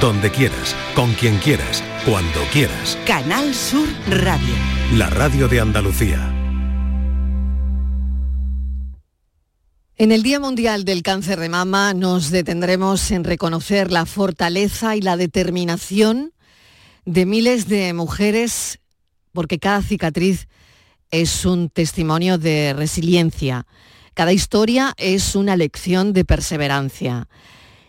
donde quieras, con quien quieras, cuando quieras. Canal Sur Radio. La radio de Andalucía. En el Día Mundial del Cáncer de Mama nos detendremos en reconocer la fortaleza y la determinación de miles de mujeres, porque cada cicatriz es un testimonio de resiliencia, cada historia es una lección de perseverancia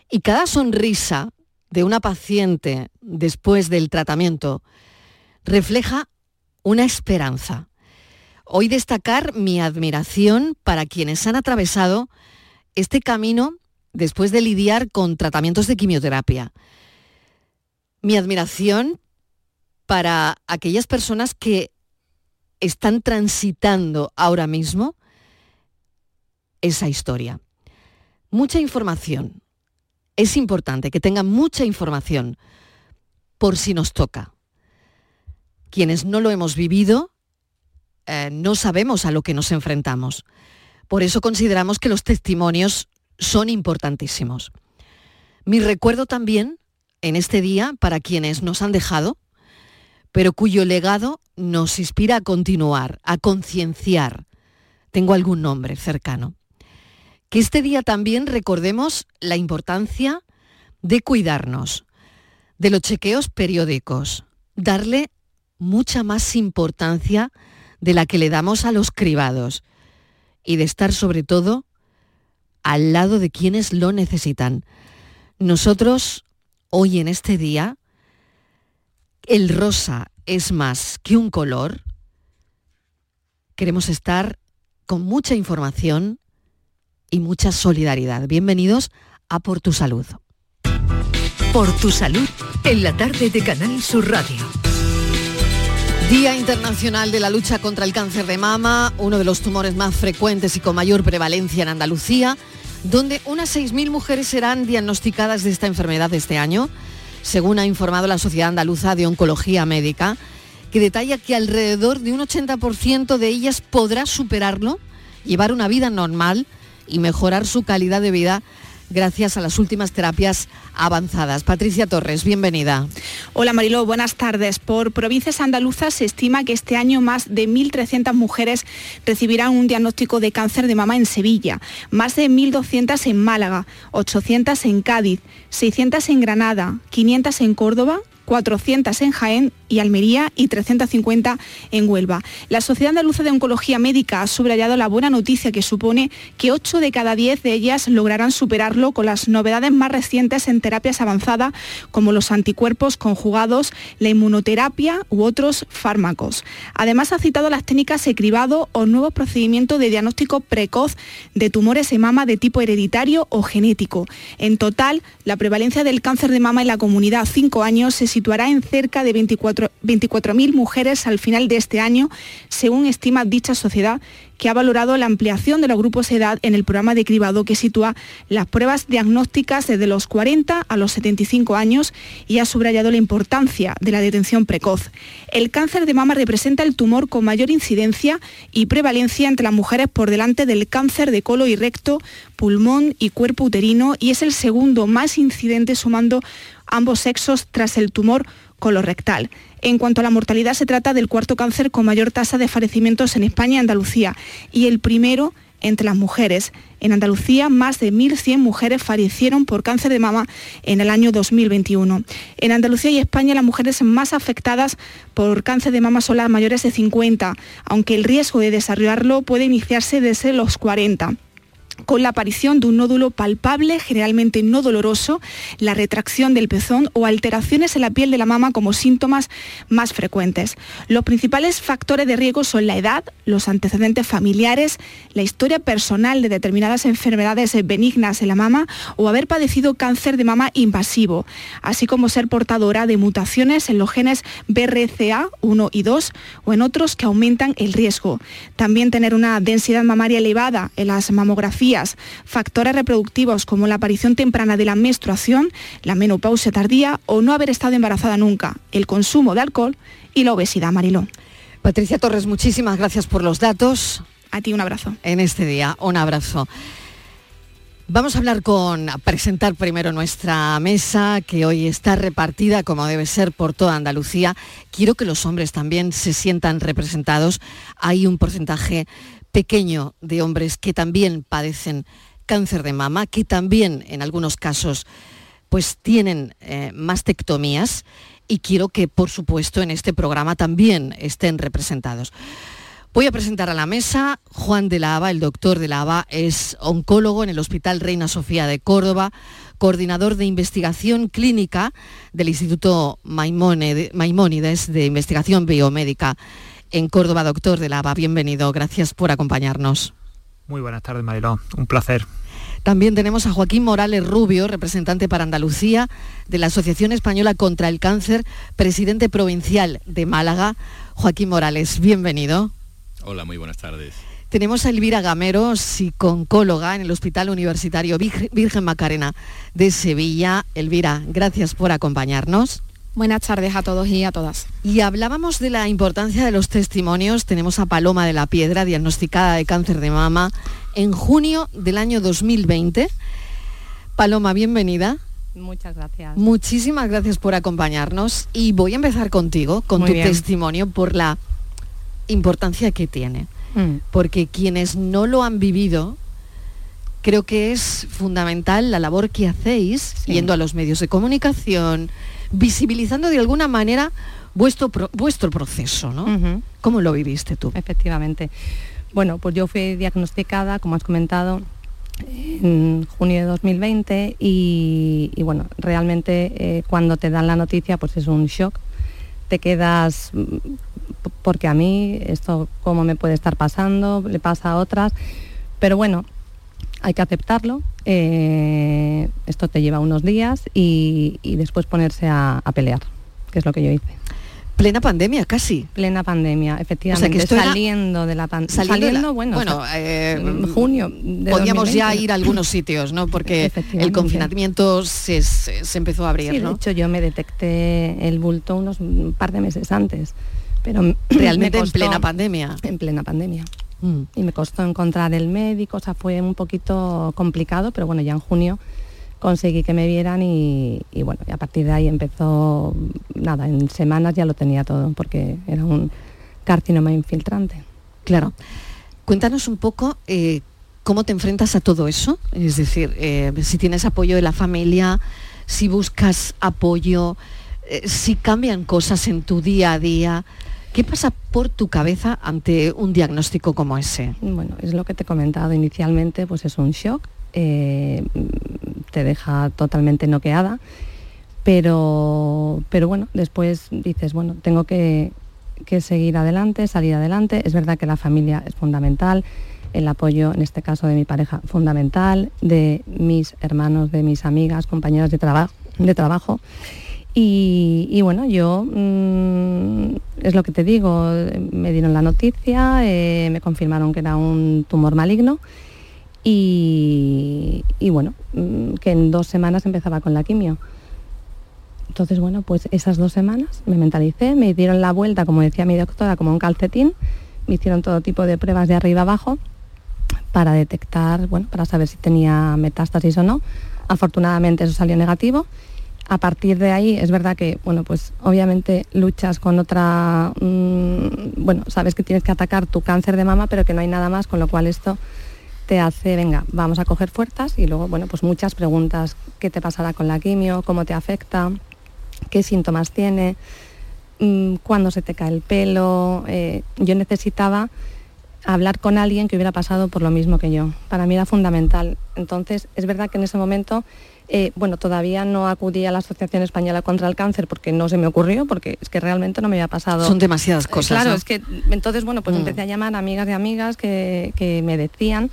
y cada sonrisa de una paciente después del tratamiento refleja una esperanza. Hoy destacar mi admiración para quienes han atravesado este camino después de lidiar con tratamientos de quimioterapia. Mi admiración para aquellas personas que están transitando ahora mismo esa historia. Mucha información, es importante que tengan mucha información por si nos toca. Quienes no lo hemos vivido, eh, no sabemos a lo que nos enfrentamos. Por eso consideramos que los testimonios son importantísimos. Mi recuerdo también en este día para quienes nos han dejado, pero cuyo legado nos inspira a continuar, a concienciar. Tengo algún nombre cercano que este día también recordemos la importancia de cuidarnos, de los chequeos periódicos, darle mucha más importancia de la que le damos a los cribados y de estar sobre todo al lado de quienes lo necesitan. Nosotros, hoy en este día, el rosa es más que un color. Queremos estar con mucha información, y mucha solidaridad. Bienvenidos a Por tu Salud. Por tu Salud, en la tarde de Canal Sur Radio. Día Internacional de la Lucha contra el Cáncer de Mama, uno de los tumores más frecuentes y con mayor prevalencia en Andalucía, donde unas 6.000 mujeres serán diagnosticadas de esta enfermedad este año, según ha informado la Sociedad Andaluza de Oncología Médica, que detalla que alrededor de un 80% de ellas podrá superarlo, llevar una vida normal, y mejorar su calidad de vida gracias a las últimas terapias avanzadas. Patricia Torres, bienvenida. Hola Mariló, buenas tardes. Por provincias andaluzas se estima que este año más de 1.300 mujeres recibirán un diagnóstico de cáncer de mama en Sevilla, más de 1.200 en Málaga, 800 en Cádiz, 600 en Granada, 500 en Córdoba 400 en Jaén y Almería y 350 en Huelva. La Sociedad Andaluza de Oncología Médica ha subrayado la buena noticia que supone que 8 de cada 10 de ellas lograrán superarlo con las novedades más recientes en terapias avanzadas como los anticuerpos conjugados, la inmunoterapia u otros fármacos. Además ha citado las técnicas de cribado o nuevos procedimientos de diagnóstico precoz de tumores de mama de tipo hereditario o genético. En total, la prevalencia del cáncer de mama en la comunidad a 5 años se situará en cerca de 24.000 mujeres al final de este año, según estima dicha sociedad, que ha valorado la ampliación de los grupos de edad en el programa de cribado que sitúa las pruebas diagnósticas desde los 40 a los 75 años y ha subrayado la importancia de la detención precoz. El cáncer de mama representa el tumor con mayor incidencia y prevalencia entre las mujeres por delante del cáncer de colo y recto, pulmón y cuerpo uterino y es el segundo más incidente sumando ambos sexos tras el tumor colorectal. En cuanto a la mortalidad, se trata del cuarto cáncer con mayor tasa de fallecimientos en España y Andalucía y el primero entre las mujeres. En Andalucía, más de 1.100 mujeres fallecieron por cáncer de mama en el año 2021. En Andalucía y España, las mujeres más afectadas por cáncer de mama son las mayores de 50, aunque el riesgo de desarrollarlo puede iniciarse desde los 40 con la aparición de un nódulo palpable, generalmente no doloroso, la retracción del pezón o alteraciones en la piel de la mama como síntomas más frecuentes. Los principales factores de riesgo son la edad, los antecedentes familiares, la historia personal de determinadas enfermedades benignas en la mama o haber padecido cáncer de mama invasivo, así como ser portadora de mutaciones en los genes BRCA1 y 2 o en otros que aumentan el riesgo. También tener una densidad mamaria elevada en las mamografías factores reproductivos como la aparición temprana de la menstruación, la menopausia tardía o no haber estado embarazada nunca, el consumo de alcohol y la obesidad, Mariló. Patricia Torres, muchísimas gracias por los datos. A ti un abrazo. En este día, un abrazo. Vamos a hablar con, a presentar primero nuestra mesa, que hoy está repartida como debe ser por toda Andalucía. Quiero que los hombres también se sientan representados. Hay un porcentaje pequeño de hombres que también padecen cáncer de mama, que también en algunos casos pues tienen eh, mastectomías y quiero que por supuesto en este programa también estén representados. Voy a presentar a la mesa Juan de la Haba, el doctor de la Haba es oncólogo en el Hospital Reina Sofía de Córdoba, coordinador de investigación clínica del Instituto Maimónides de Investigación Biomédica en Córdoba. Doctor de la Haba, bienvenido, gracias por acompañarnos. Muy buenas tardes, Mariló, un placer. También tenemos a Joaquín Morales Rubio, representante para Andalucía de la Asociación Española contra el Cáncer, presidente provincial de Málaga. Joaquín Morales, bienvenido. Hola, muy buenas tardes. Tenemos a Elvira Gamero, psiconcóloga en el Hospital Universitario Virgen Macarena de Sevilla. Elvira, gracias por acompañarnos. Buenas tardes a todos y a todas. Y hablábamos de la importancia de los testimonios. Tenemos a Paloma de la Piedra, diagnosticada de cáncer de mama en junio del año 2020. Paloma, bienvenida. Muchas gracias. Muchísimas gracias por acompañarnos y voy a empezar contigo, con tu testimonio, por la importancia que tiene. Mm. Porque quienes no lo han vivido, creo que es fundamental la labor que hacéis yendo a los medios de comunicación, visibilizando de alguna manera vuestro, vuestro proceso, ¿no? ¿Cómo lo viviste tú? Efectivamente. Bueno, pues yo fui diagnosticada, como has comentado, en junio de 2020 y, bueno, realmente eh, cuando te dan la noticia pues es un shock. Te quedas porque a mí esto cómo me puede estar pasando, le pasa a otras, pero bueno, hay que aceptarlo, eh, esto te lleva unos días y, después ponerse a, pelear, que es lo que yo hice. Plena pandemia, casi. Plena pandemia, efectivamente. saliendo de la pandemia. Saliendo, bueno, bueno eh, junio. podíamos ya ir a algunos sitios, ¿no? Porque el confinamiento se, empezó a abrir, sí, De hecho, yo me detecté el bulto unos un par de meses antes pero realmente en plena pandemia. En plena pandemia. Mm. Y me costó encontrar el médico, o sea, fue un poquito complicado, pero bueno, ya en junio conseguí que me vieran y, bueno, y a partir de ahí empezó, nada, en semanas ya lo tenía todo, porque era un carcinoma infiltrante. Claro. Cuéntanos un poco eh, cómo te enfrentas a todo eso, es decir, eh, si tienes apoyo de la familia, si buscas apoyo, eh, si cambian cosas en tu día a día. ¿Qué pasa por tu cabeza ante un diagnóstico como ese? Bueno, es lo que te he comentado inicialmente, pues es un shock, eh, te deja totalmente noqueada, pero, pero bueno, después dices, bueno, tengo que, seguir adelante, salir adelante. Es verdad que la familia es fundamental, el apoyo, en este caso de mi pareja, fundamental, de mis hermanos, de mis amigas, compañeras de, de trabajo. Y, bueno, yo mm, es lo que te digo, me dieron la noticia, eh, me confirmaron que era un tumor maligno y, bueno, mm, que en dos semanas empezaba con la quimio. Entonces, bueno, pues esas dos semanas me mentalicé, me dieron la vuelta, como decía mi doctora, como un calcetín, me hicieron todo tipo de pruebas de arriba abajo para detectar, bueno, para saber si tenía metástasis o no. Afortunadamente eso salió negativo a partir de ahí es verdad que, bueno, pues obviamente luchas con otra, mm, bueno, sabes que tienes que atacar tu cáncer de mama, pero que no hay nada más, con lo cual esto te hace, venga, vamos a coger fuerzas y luego, bueno, pues muchas preguntas, ¿qué te pasará con la quimio? ¿Cómo te afecta? ¿Qué síntomas tiene? Mm, ¿Cuándo se te cae el pelo? Eh, yo necesitaba hablar con alguien que hubiera pasado por lo mismo que yo. Para mí era fundamental. Entonces, es verdad que en ese momento eh, bueno, todavía no acudí a la Asociación Española contra el Cáncer porque no se me ocurrió, porque es que realmente no me había pasado. Son demasiadas cosas. claro, es que entonces, bueno, pues mm. empecé a llamar a amigas de amigas que, me decían.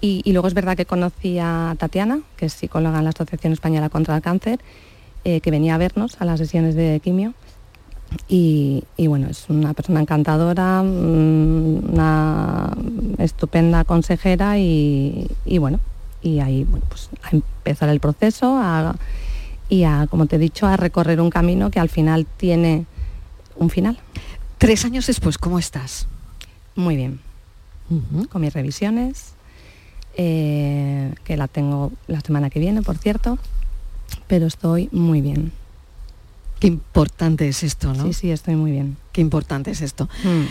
Y, luego es verdad que conocí a Tatiana, que es psicóloga en la Asociación Española contra el Cáncer, eh, que venía a vernos a las sesiones de quimio. Y, bueno, es una persona encantadora, mm, una estupenda consejera y bueno, y ahí bueno, pues, a empezar el proceso y a, como te he dicho, a recorrer un camino que al final tiene un final. Tres años después, ¿cómo estás? Muy bien. Con mis revisiones, eh, que la tengo la semana que viene, por cierto, pero estoy muy bien. Qué importante es esto, ¿no? Sí, sí, estoy muy bien. Qué importante es esto. Mm.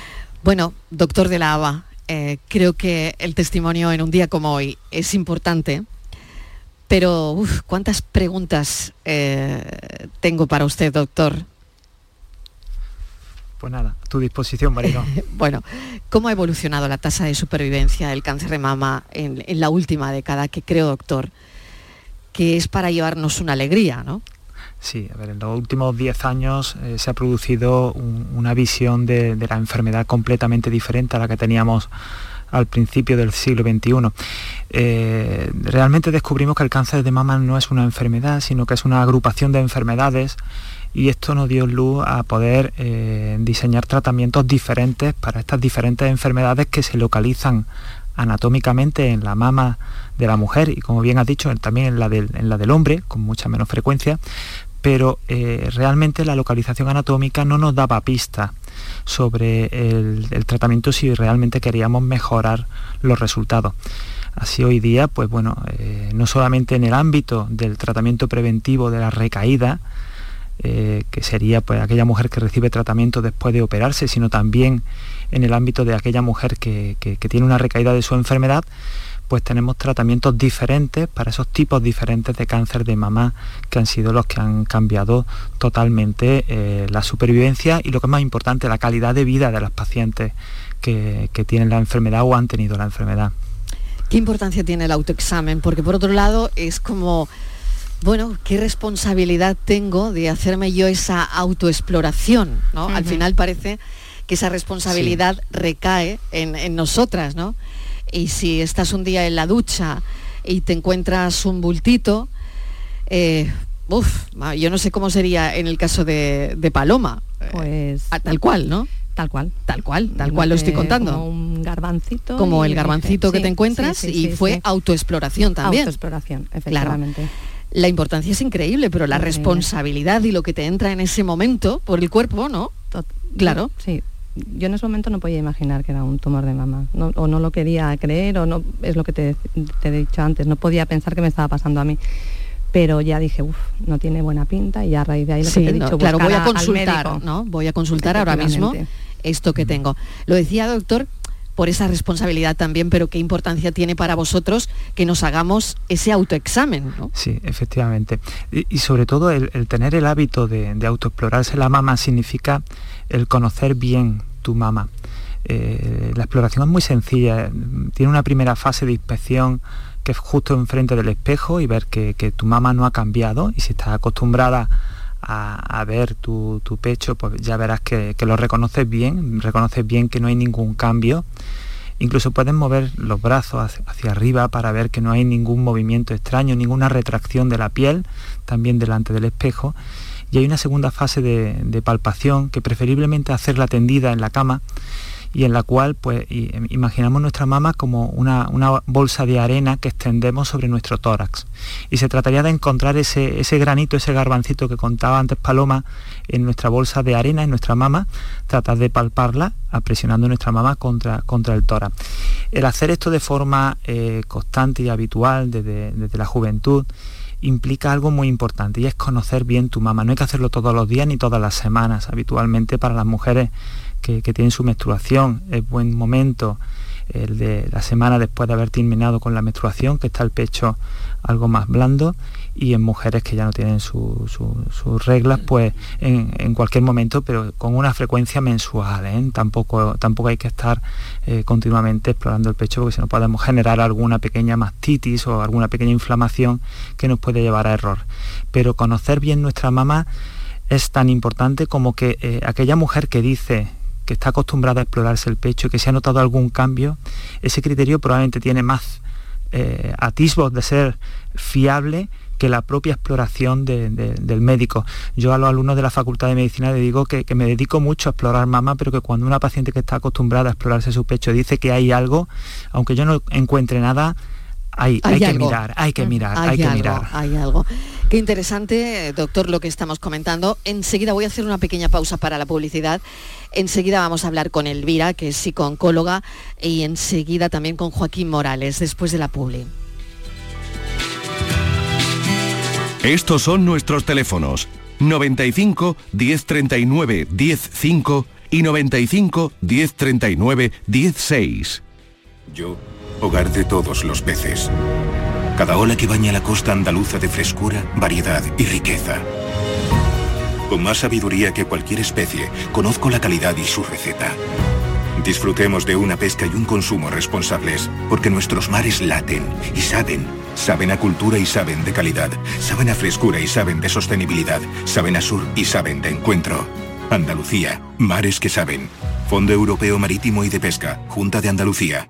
Bueno, doctor de la ABA, eh, creo que el testimonio en un día como hoy es importante, pero uf, ¿cuántas preguntas eh, tengo para usted, doctor? Pues nada, a tu disposición, Marino. bueno, ¿cómo ha evolucionado la tasa de supervivencia del cáncer de mama en, en la última década? Que creo, doctor, que es para llevarnos una alegría, ¿no? Sí, a ver, en los últimos 10 años eh, se ha producido un- una visión de, de la enfermedad completamente diferente a la que teníamos al principio del siglo XXI. Eh, realmente descubrimos que el cáncer de mama no es una enfermedad, sino que es una agrupación de enfermedades y esto nos dio luz a poder eh, diseñar tratamientos diferentes para estas diferentes enfermedades que se localizan anatómicamente en la mama de la mujer y como bien has dicho también en la del, en la del hombre con mucha menos frecuencia pero eh, realmente la localización anatómica no nos daba pista sobre el, tratamiento si realmente queríamos mejorar los resultados. Así hoy día, pues bueno, eh, no solamente en el ámbito del tratamiento preventivo de la recaída, eh, que sería pues aquella mujer que recibe tratamiento después de operarse, sino también en el ámbito de aquella mujer que- que tiene una recaída de su enfermedad, pues tenemos tratamientos diferentes para esos tipos diferentes de cáncer de mama que han sido los que han cambiado totalmente eh, la supervivencia y lo que es más importante, la calidad de vida de las pacientes que, que tienen la enfermedad o han tenido la enfermedad. ¿Qué importancia tiene el autoexamen? Porque por otro lado es como, bueno, ¿qué responsabilidad tengo de hacerme yo esa autoexploración? ¿no? Al final parece que esa responsabilidad recae en, en nosotras, ¿no? Y si estás un día en la ducha y te encuentras un bultito, eh, uf, yo no sé cómo sería en el caso de, de Paloma. Eh, Pues tal cual, ¿no? tal cual. Tal cual, tal cual lo estoy contando. Como un garbancito. como el garbancito que sí, te encuentras sí, sí, y fue autoexploración también. Autoexploración, efectivamente. La importancia es increíble, pero la Increíble. responsabilidad y lo que te entra en ese momento por el cuerpo, ¿no? Claro. Sí. Yo en ese momento no podía imaginar que era un tumor de mama. No- o no lo quería creer, o no, es lo que te, te he dicho antes, no podía pensar que me estaba pasando a mí. Pero ya dije, uff, no tiene buena pinta y a raíz de ahí lo Sí, que te he no, dicho, claro, voy a consultar, médico. ¿no? Voy a consultar ahora mismo esto que tengo. Lo decía, doctor, por esa responsabilidad también, pero qué importancia tiene para vosotros que nos hagamos ese autoexamen, ¿no? Sí, efectivamente. Y, y sobre todo el, el tener el hábito de, de autoexplorarse la mama significa el conocer bien tu mama. Eh, la exploración es muy sencilla. Tiene una primera fase de inspección que es justo enfrente del espejo y ver que, tu mama no ha cambiado y si estás acostumbrada a, ver tu, tu pecho, pues ya verás que, que lo reconoces bien, reconoces bien que no hay ningún cambio. Incluso puedes mover los brazos hacia arriba para ver que no hay ningún movimiento extraño, ninguna retracción de la piel, también delante del espejo. Y hay una segunda fase de, de palpación que preferiblemente hacerla tendida en la cama y en la cual pues imaginamos nuestra mama como una, una bolsa de arena que extendemos sobre nuestro tórax. Y se trataría de encontrar ese, ese granito, ese garbancito que contaba antes Paloma en nuestra bolsa de arena, en nuestra mama, tratar de palparla presionando nuestra mama contra, contra el tórax. El hacer esto de forma eh, constante y habitual desde, desde la juventud implica algo muy importante y es conocer bien tu mama. No hay que hacerlo todos los días ni todas las semanas. Habitualmente para las mujeres que, que tienen su menstruación es buen momento el de la semana después de haber terminado con la menstruación, que está el pecho algo más blando, y en mujeres que ya no tienen su- su- sus reglas, pues en, en cualquier momento, pero con una frecuencia mensual. ¿eh? Tampoco, tampoco hay que estar eh, continuamente explorando el pecho, porque si no podemos generar alguna pequeña mastitis o alguna pequeña inflamación que nos puede llevar a error. Pero conocer bien nuestra mama es tan importante como que eh, aquella mujer que dice que está acostumbrada a explorarse el pecho que se ha notado algún cambio, ese criterio probablemente tiene más eh, atisbos de ser fiable que la propia exploración de- de- del médico. Yo a los alumnos de la Facultad de Medicina le digo que, que me dedico mucho a explorar mama, pero que cuando una paciente que está acostumbrada a explorarse su pecho dice que hay algo, aunque yo no encuentre nada, hay, hay, que mirar, hay que mirar, hay, que mirar. Hay algo. Qué interesante, doctor, lo que estamos comentando. Enseguida voy a hacer una pequeña pausa para la publicidad. Enseguida vamos a hablar con Elvira, que es psicooncóloga, y enseguida también con Joaquín Morales, después de la publi. Estos son nuestros teléfonos 95 1039 105 y 95 1039 16. Yo, hogar de todos los peces. Cada ola que baña la costa andaluza de frescura, variedad y riqueza. Con más sabiduría que cualquier especie, conozco la calidad y su receta. Disfrutemos de una pesca y un consumo responsables, porque nuestros mares laten y saben. Saben a cultura y saben de calidad. Saben a frescura y saben de sostenibilidad. Saben a sur y saben de encuentro. Andalucía, mares que saben. Fondo Europeo Marítimo y de Pesca, Junta de Andalucía.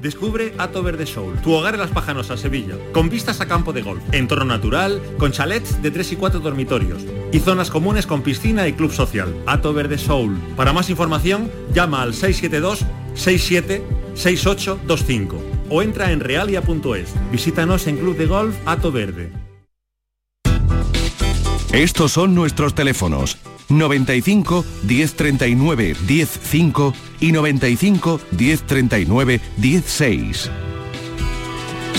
Descubre Ato Verde Soul, tu hogar en Las Pajanosas, Sevilla, con vistas a campo de golf, entorno natural, con chalets de 3 y 4 dormitorios y zonas comunes con piscina y club social. Ato Verde Soul. Para más información, llama al 672 67 6825 o entra en realia.es. Visítanos en Club de Golf Ato Verde. Estos son nuestros teléfonos 95 1039 105 y 95 1039 16.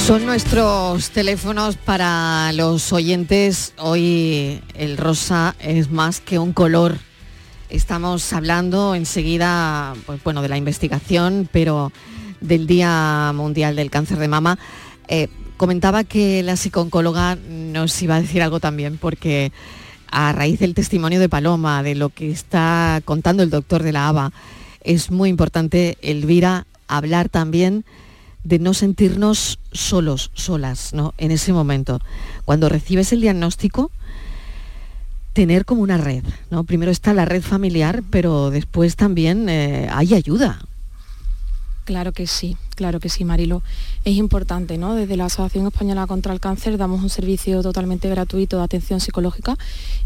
Son nuestros teléfonos para los oyentes. Hoy el rosa es más que un color. Estamos hablando enseguida, pues, bueno, de la investigación, pero del Día Mundial del Cáncer de Mama. Eh, comentaba que la psicooncóloga nos iba a decir algo también, porque a raíz del testimonio de Paloma, de lo que está contando el doctor de la ABA, es muy importante, Elvira, hablar también de no sentirnos solos, solas, ¿no? En ese momento. Cuando recibes el diagnóstico, tener como una red, ¿no? Primero está la red familiar, pero después también eh, hay ayuda. Claro que sí, claro que sí, Marilo. Es importante, ¿no? Desde la Asociación Española contra el Cáncer damos un servicio totalmente gratuito de atención psicológica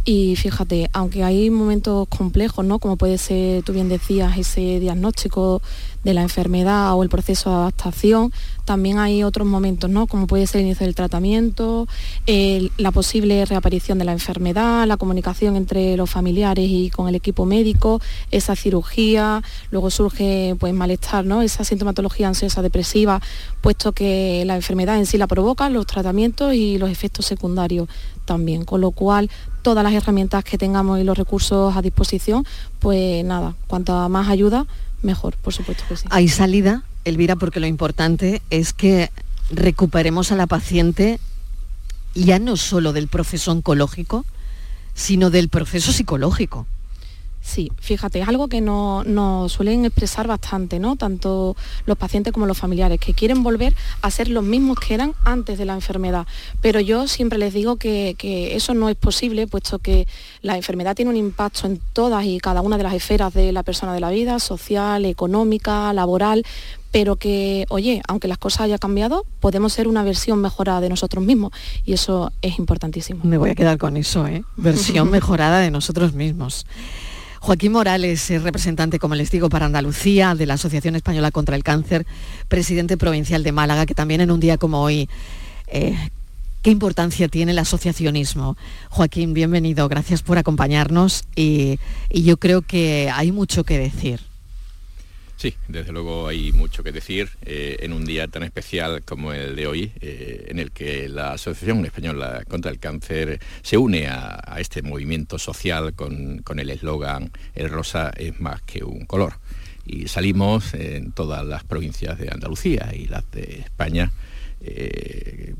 y fíjate, aunque hay momentos complejos, ¿no? Como puede ser, tú bien decías, ese diagnóstico de la enfermedad o el proceso de adaptación, también hay otros momentos, ¿no? Como puede ser el inicio del tratamiento, la posible reaparición de la enfermedad, la comunicación entre los familiares y con el equipo médico, esa cirugía, luego surge pues malestar, ¿no? Esa sintomatología ansiosa depresiva, puesto que la enfermedad en sí la provoca, los tratamientos y los efectos secundarios también, con lo cual todas las herramientas que tengamos y los recursos a disposición, pues nada, cuanta más ayuda, mejor, por supuesto que sí. Hay salida, Elvira, porque lo importante es que recuperemos a la paciente ya no solo del proceso oncológico, sino del proceso psicológico. Sí, fíjate, es algo que nos no suelen expresar bastante, ¿no? Tanto los pacientes como los familiares, que quieren volver a ser los mismos que eran antes de la enfermedad. Pero yo siempre les digo que, que, eso no es posible, puesto que la enfermedad tiene un impacto en todas y cada una de las esferas de la persona de la vida, social, económica, laboral, pero que, oye, aunque las cosas hayan cambiado, podemos ser una versión mejorada de nosotros mismos y eso es importantísimo. Me voy a quedar con eso, ¿eh? Versión mejorada de nosotros mismos. Joaquín Morales es representante, como les digo, para Andalucía de la Asociación Española contra el Cáncer, presidente provincial de Málaga, que también en un día como hoy, eh, ¿qué importancia tiene el asociacionismo? Joaquín, bienvenido, gracias por acompañarnos y, y yo creo que hay mucho que decir. Sí, desde luego hay mucho que decir eh, en un día tan especial como el de hoy, eh, en el que la Asociación Española contra el Cáncer se une a, este movimiento social con el eslogan El rosa es más que un color. Y salimos en todas las provincias de Andalucía y las de España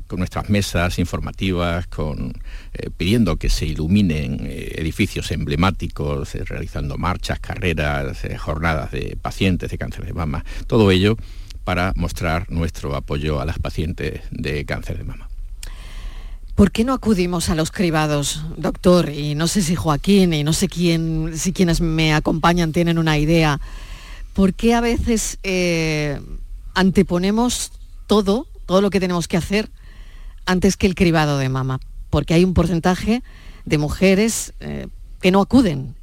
con nuestras mesas informativas, con, eh, pidiendo que se iluminen eh, edificios emblemáticos, eh, realizando marchas, carreras, jornadas de pacientes de cáncer de mama, todo ello para mostrar nuestro apoyo a las pacientes de cáncer de mama. ¿Por qué no acudimos a los cribados, doctor? Y no sé si Joaquín y no sé quién, si quienes me acompañan tienen una idea. ¿Por qué a veces anteponemos todo todo lo que tenemos que hacer antes que el cribado de mama, porque hay un porcentaje de mujeres eh, que no acuden.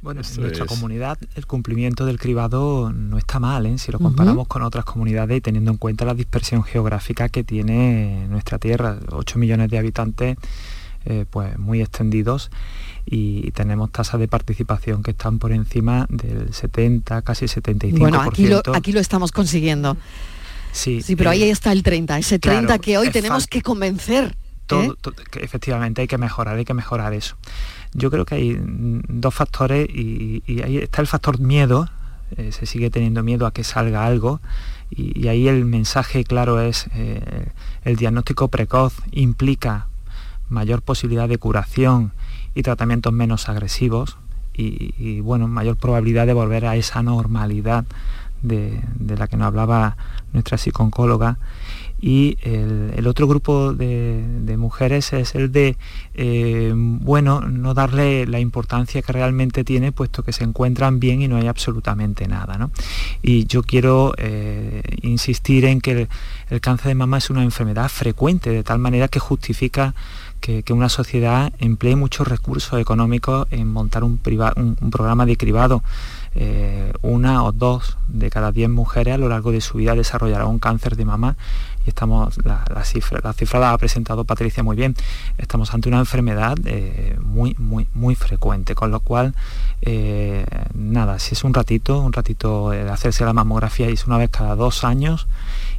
Bueno, en nuestra es... comunidad el cumplimiento del cribado no está mal, ¿eh? si lo comparamos uh -huh. con otras comunidades y teniendo en cuenta la dispersión geográfica que tiene nuestra tierra, 8 millones de habitantes eh, pues muy extendidos y tenemos tasas de participación que están por encima del 70, casi 75%. Bueno, aquí lo, aquí lo estamos consiguiendo. Sí, sí pero eh, ahí está el 30, ese 30 claro, que hoy tenemos que convencer. Todo, ¿eh? todo, que efectivamente hay que mejorar, hay que mejorar eso. Yo creo que hay dos factores y, y ahí está el factor miedo, eh, se sigue teniendo miedo a que salga algo y, y ahí el mensaje claro es eh, el diagnóstico precoz implica mayor posibilidad de curación y tratamientos menos agresivos y, bueno, mayor probabilidad de volver a esa normalidad de, la que nos hablaba nuestra psicóloga y el, otro grupo de, de, mujeres es el de, eh, bueno, no darle la importancia que realmente tiene, puesto que se encuentran bien y no hay absolutamente nada. ¿no? Y yo quiero eh, insistir en que el, el, cáncer de mama es una enfermedad frecuente, de tal manera que justifica que, una sociedad emplee muchos recursos económicos en montar un, programa de cribado. Eh, una o dos de cada diez mujeres a lo largo de su vida desarrollará un cáncer de mama y estamos, la, cifra, la cifra la ha presentado Patricia muy bien, estamos ante una enfermedad eh, muy, muy, muy frecuente, con lo cual, eh, nada, si es un ratito, un ratito de hacerse la mamografía y es una vez cada dos años,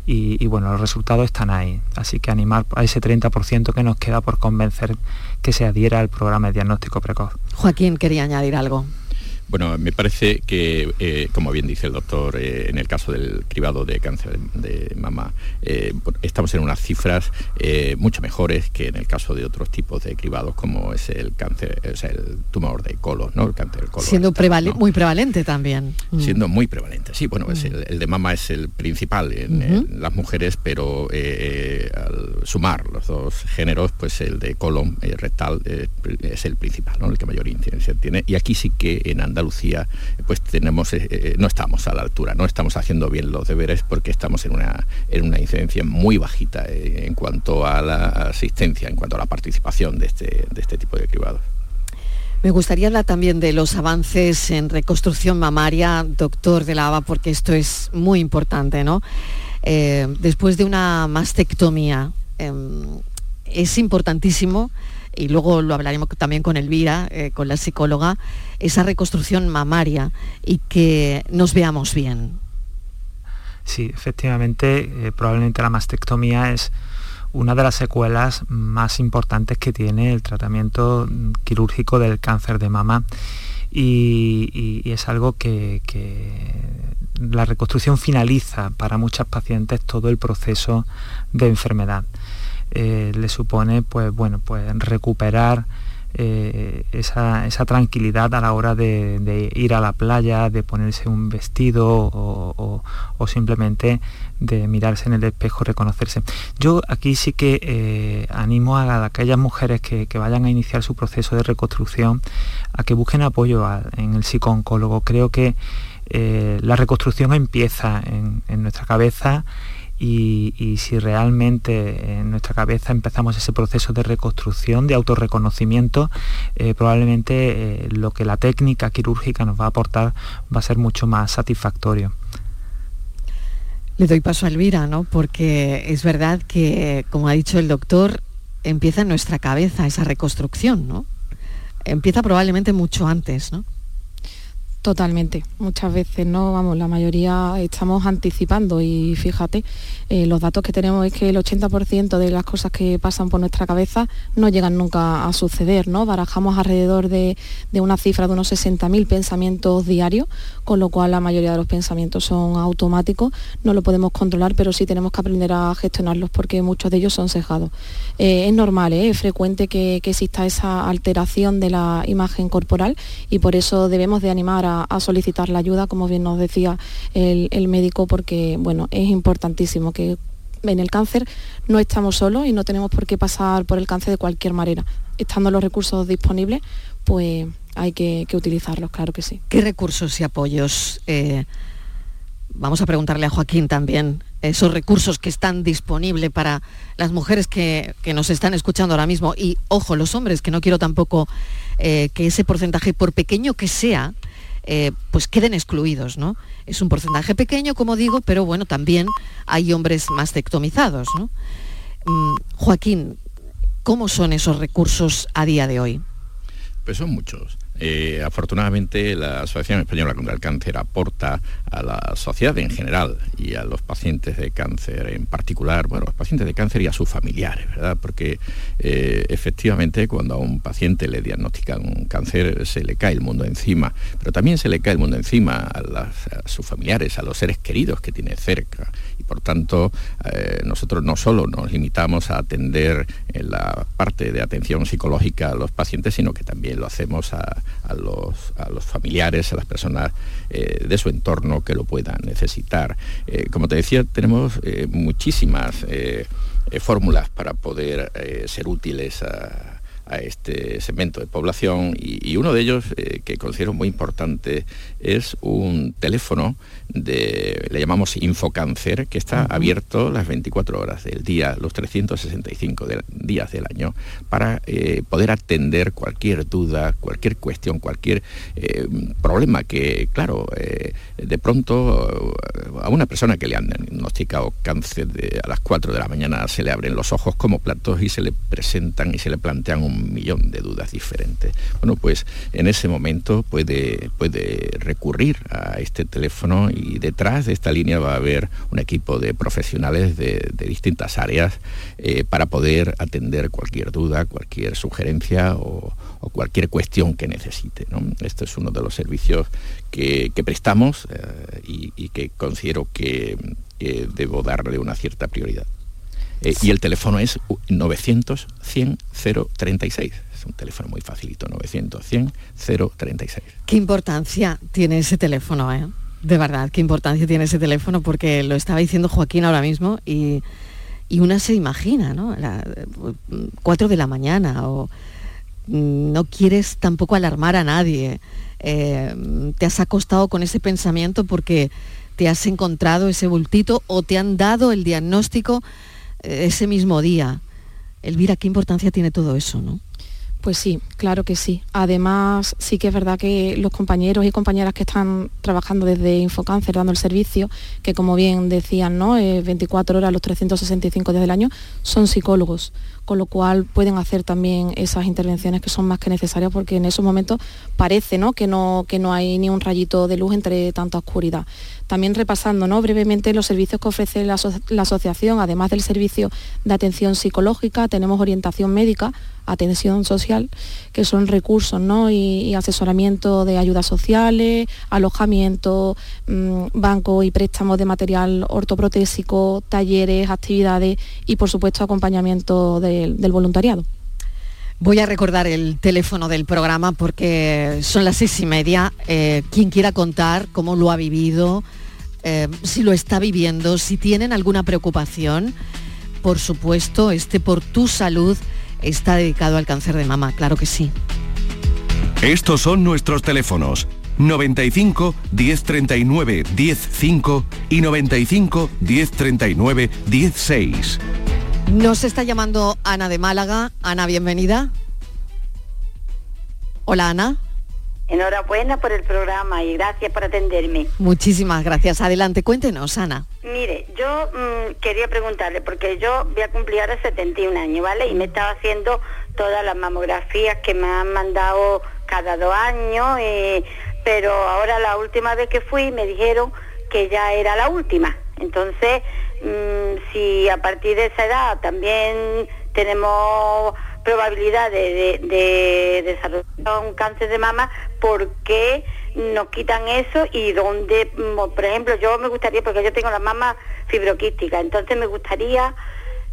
y, bueno, los resultados están ahí. Así que animar a ese 30% que nos queda por convencer que se adhiera al programa de diagnóstico precoz. Joaquín quería añadir algo. Bueno, me parece que, eh, como bien dice el doctor, eh, en el caso del cribado de cáncer de, mama, eh, estamos en unas cifras mucho mejores que en el caso de otros tipos de cribados, como es el cáncer, es el tumor de colon, ¿no? El cáncer del colon. Siendo prevale ¿no? muy prevalente también. Mm. Siendo muy prevalente, sí. Bueno, mm. el, el, de mama es el principal en, las mujeres, pero al sumar los dos géneros, pues el de colon rectal es el principal, ¿no? El que mayor incidencia tiene. Y aquí sí que en Andalucía Andalucía pues tenemos eh, eh, no estamos a la altura no estamos haciendo bien los deberes porque estamos en una en una incidencia muy bajita eh, en cuanto a la asistencia en cuanto a la participación de este de este tipo de cribados me gustaría hablar también de los avances en reconstrucción mamaria, doctor de Lava, porque esto es muy importante, ¿no? Después de una mastectomía, eh, es importantísimo y luego lo hablaremos también con Elvira, eh, con la psicóloga, esa reconstrucción mamaria y que nos veamos bien. Sí, efectivamente, eh, probablemente la mastectomía es una de las secuelas más importantes que tiene el tratamiento quirúrgico del cáncer de mama y, es algo que la reconstrucción finaliza para muchas pacientes todo el proceso de enfermedad eh, le supone pues bueno pues recuperar eh, esa, tranquilidad a la hora de, ir a la playa, de ponerse un vestido o, simplemente de mirarse en el espejo, reconocerse. Yo aquí sí que eh, animo a, aquellas mujeres que, vayan a iniciar su proceso de reconstrucción a que busquen apoyo en el psicooncólogo. Creo que la reconstrucción empieza en nuestra cabeza y, si realmente en nuestra cabeza empezamos ese proceso de reconstrucción, de autorreconocimiento, eh, probablemente eh, lo que la técnica quirúrgica nos va a aportar va a ser mucho más satisfactorio. Le doy paso a Elvira, ¿no? Porque es verdad que, como ha dicho el doctor, empieza en nuestra cabeza esa reconstrucción, ¿no? Empieza probablemente mucho antes, ¿no? Totalmente, muchas veces no, vamos, la mayoría estamos anticipando y fíjate, eh, los datos que tenemos es que el 80% de las cosas que pasan por nuestra cabeza no llegan nunca a suceder, ¿no? Barajamos alrededor de, una cifra de unos 60.000 pensamientos diarios, con lo cual la mayoría de los pensamientos son automáticos, no lo podemos controlar, pero sí tenemos que aprender a gestionarlos porque muchos de ellos son cejados. Eh, es normal, ¿eh? es frecuente que, que exista esa alteración de la imagen corporal y por eso debemos de animar a a, solicitar la ayuda, como bien nos decía el, médico, porque bueno, es importantísimo que en el cáncer no estamos solos y no tenemos por qué pasar por el cáncer de cualquier manera. Estando los recursos disponibles, pues hay que, utilizarlos, claro que sí. ¿Qué recursos y apoyos? Eh, vamos a preguntarle a Joaquín también, esos recursos que están disponibles para las mujeres que, nos están escuchando ahora mismo y, ojo, los hombres, que no quiero tampoco eh, que ese porcentaje, por pequeño que sea, eh, pues queden excluidos, ¿no? Es un porcentaje pequeño, como digo, pero bueno, también hay hombres más tectomizados, ¿no? Mm, Joaquín, ¿cómo son esos recursos a día de hoy? Pues son muchos. Eh, afortunadamente la Asociación Española contra el Cáncer aporta a la sociedad en general y a los pacientes de cáncer en particular, bueno, los pacientes de cáncer y a sus familiares, ¿verdad? Porque eh, efectivamente cuando a un paciente le diagnostican un cáncer se le cae el mundo encima, pero también se le cae el mundo encima a, sus familiares, a los seres queridos que tiene cerca por tanto, eh, nosotros no solo nos limitamos a atender en la parte de atención psicológica a los pacientes, sino que también lo hacemos a, los, familiares, a las personas eh, de su entorno que lo puedan necesitar. Eh, como te decía, tenemos muchísimas fórmulas para poder ser útiles a a este segmento de población y, uno de ellos eh, que considero muy importante es un teléfono de, le llamamos Infocáncer, que está abierto las 24 horas del día, los 365 días del año, para eh, poder atender cualquier duda, cualquier cuestión, cualquier eh, problema que, claro, de pronto a una persona que le han diagnosticado cáncer a las 4 de la mañana se le abren los ojos como platos y se le presentan y se le plantean un millón de dudas diferentes. Bueno, pues en ese momento puede, puede recurrir a este teléfono y detrás de esta línea va a haber un equipo de profesionales de, distintas áreas eh, para poder atender cualquier duda, cualquier sugerencia o, cualquier cuestión que necesite. ¿no? Este es uno de los servicios que, prestamos eh, y, que considero que debo darle una cierta prioridad. Eh, y el teléfono es 900 100 036. Es un teléfono muy facilito, 900 100 036. ¿Qué importancia tiene ese teléfono, eh? De verdad, qué importancia tiene ese teléfono porque lo estaba diciendo Joaquín ahora mismo y, una se imagina, ¿no? La, 4 de la mañana o mm, no quieres tampoco alarmar a nadie. Eh, te has acostado con ese pensamiento porque te has encontrado ese bultito o te han dado el diagnóstico ese mismo día. Elvira, ¿qué importancia tiene todo eso, no? Pues sí, claro que sí. Además, sí que es verdad que los compañeros y compañeras que están trabajando desde Infocáncer dando el servicio, que como bien decían, ¿no? 24 horas los 365 días del año, son psicólogos, con lo cual pueden hacer también esas intervenciones que son más que necesarias porque en esos momentos parece ¿no? Que, no, que no hay ni un rayito de luz entre tanta oscuridad. También repasando ¿no? brevemente los servicios que ofrece la, asociación, además del servicio de atención psicológica, tenemos orientación médica, atención social, que son recursos ¿no? y, asesoramiento de ayudas sociales, alojamiento, mm, banco y préstamos de material ortoprotésico, talleres, actividades y por supuesto acompañamiento del voluntariado. Voy a recordar el teléfono del programa porque son las seis y media. Eh, quien quiera contar cómo lo ha vivido, eh, si lo está viviendo, si tienen alguna preocupación, por supuesto, este por tu salud está dedicado al cáncer de mama, claro que sí. Estos son nuestros teléfonos 95 1039 105 y 95 1039 16. Nos está llamando Ana de Málaga. Ana, bienvenida. Hola Ana. Enhorabuena por el programa y gracias por atenderme. Muchísimas gracias. Adelante, cuéntenos, Ana. Mire, yo mm, quería preguntarle, porque yo voy a cumplir ahora 71 años, ¿vale? Y me estaba haciendo todas las mamografías que me han mandado cada dos años, eh, pero ahora la última vez que fui me dijeron que ya era la última. Entonces, mm, si a partir de esa edad también tenemos probabilidad de, desarrollar un cáncer de mama, ¿por qué nos quitan eso y dónde, mm, por ejemplo, yo me gustaría, porque yo tengo la mama fibroquística, entonces me gustaría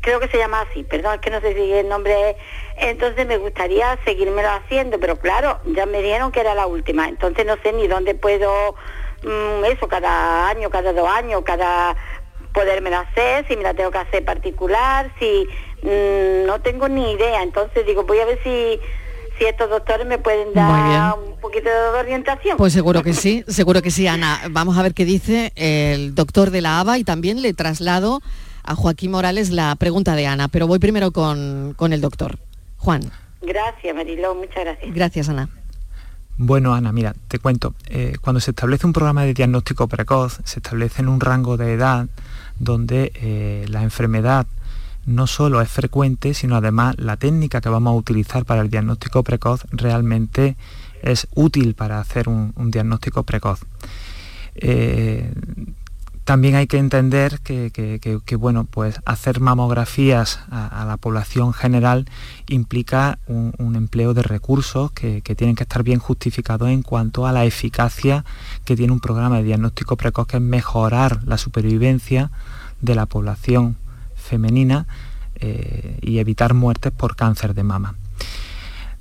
creo que se llama así, perdón, es que no sé si el nombre es, entonces me gustaría seguírmelo haciendo, pero claro, ya me dieron que era la última, entonces no sé ni dónde puedo, mm, eso, cada año, cada dos años, cada podérmelo hacer, si me la tengo que hacer particular, si mm, no tengo ni idea, entonces digo, voy a ver si si estos doctores me pueden dar un poquito de orientación. Pues seguro que sí, seguro que sí, Ana. Vamos a ver qué dice el doctor de la ABA y también le traslado a Joaquín Morales la pregunta de Ana, pero voy primero con, el doctor. Juan. Gracias, Mariló, muchas gracias. Gracias, Ana. Bueno, Ana, mira, te cuento. Eh, cuando se establece un programa de diagnóstico precoz, se establece en un rango de edad donde eh, la enfermedad no solo es frecuente, sino además la técnica que vamos a utilizar para el diagnóstico precoz realmente es útil para hacer un, diagnóstico precoz. Eh, también hay que entender que, bueno, pues hacer mamografías a, la población general implica un, empleo de recursos que, tienen que estar bien justificados en cuanto a la eficacia que tiene un programa de diagnóstico precoz, que es mejorar la supervivencia de la población femenina eh, y evitar muertes por cáncer de mama.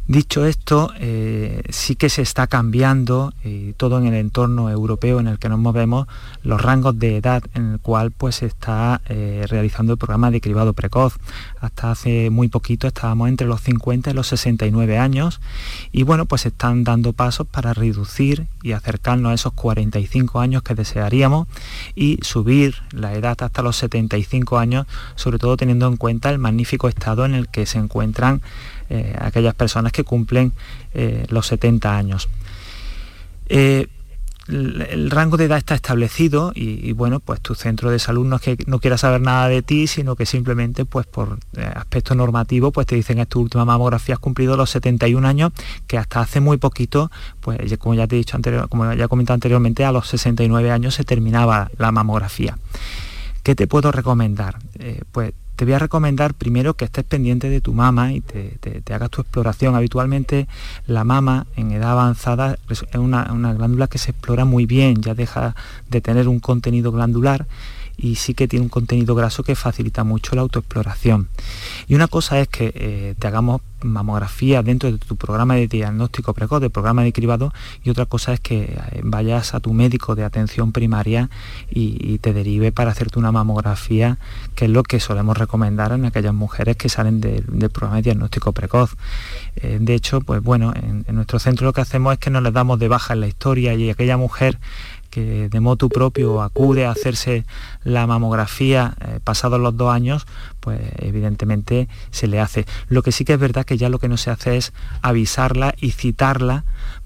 Dicho esto, eh, sí que se está cambiando eh, todo en el entorno europeo en el que nos movemos, los rangos de edad en el cual pues, se está eh, realizando el programa de cribado precoz. Hasta hace muy poquito estábamos entre los 50 y los 69 años y bueno, pues están dando pasos para reducir y acercarnos a esos 45 años que desearíamos y subir la edad hasta los 75 años, sobre todo teniendo en cuenta el magnífico estado en el que se encuentran eh, aquellas personas que cumplen eh, los 70 años. Eh, el, rango de edad está establecido y, bueno, pues tu centro de salud no es que no quiera saber nada de ti, sino que simplemente pues por aspecto normativo pues te dicen que tu última mamografía has cumplido los 71 años, que hasta hace muy poquito, pues como ya te he dicho anterior, como ya he comentado anteriormente, a los 69 años se terminaba la mamografía. ¿Qué te puedo recomendar? pues te voy a recomendar primero que estés pendiente de tu mama y te, hagas tu exploración. Habitualmente la mama en edad avanzada es una, glándula que se explora muy bien, ya deja de tener un contenido glandular y sí que tiene un contenido graso que facilita mucho la autoexploración. Y una cosa es que eh, te hagamos mamografía dentro de tu programa de diagnóstico precoz, de programa de cribado, y otra cosa es que eh, vayas a tu médico de atención primaria y, te derive para hacerte una mamografía, que es lo que solemos recomendar en aquellas mujeres que salen del programa de diagnóstico precoz. Eh, de hecho, pues bueno, en, en nuestro centro lo que hacemos es que nos les damos de baja en la historia y aquella mujer que de motu propio acude a hacerse la mamografía eh, pasados los dos años, pues evidentemente se le hace. Lo que sí que es verdad que ya lo que no se hace es avisarla y citarla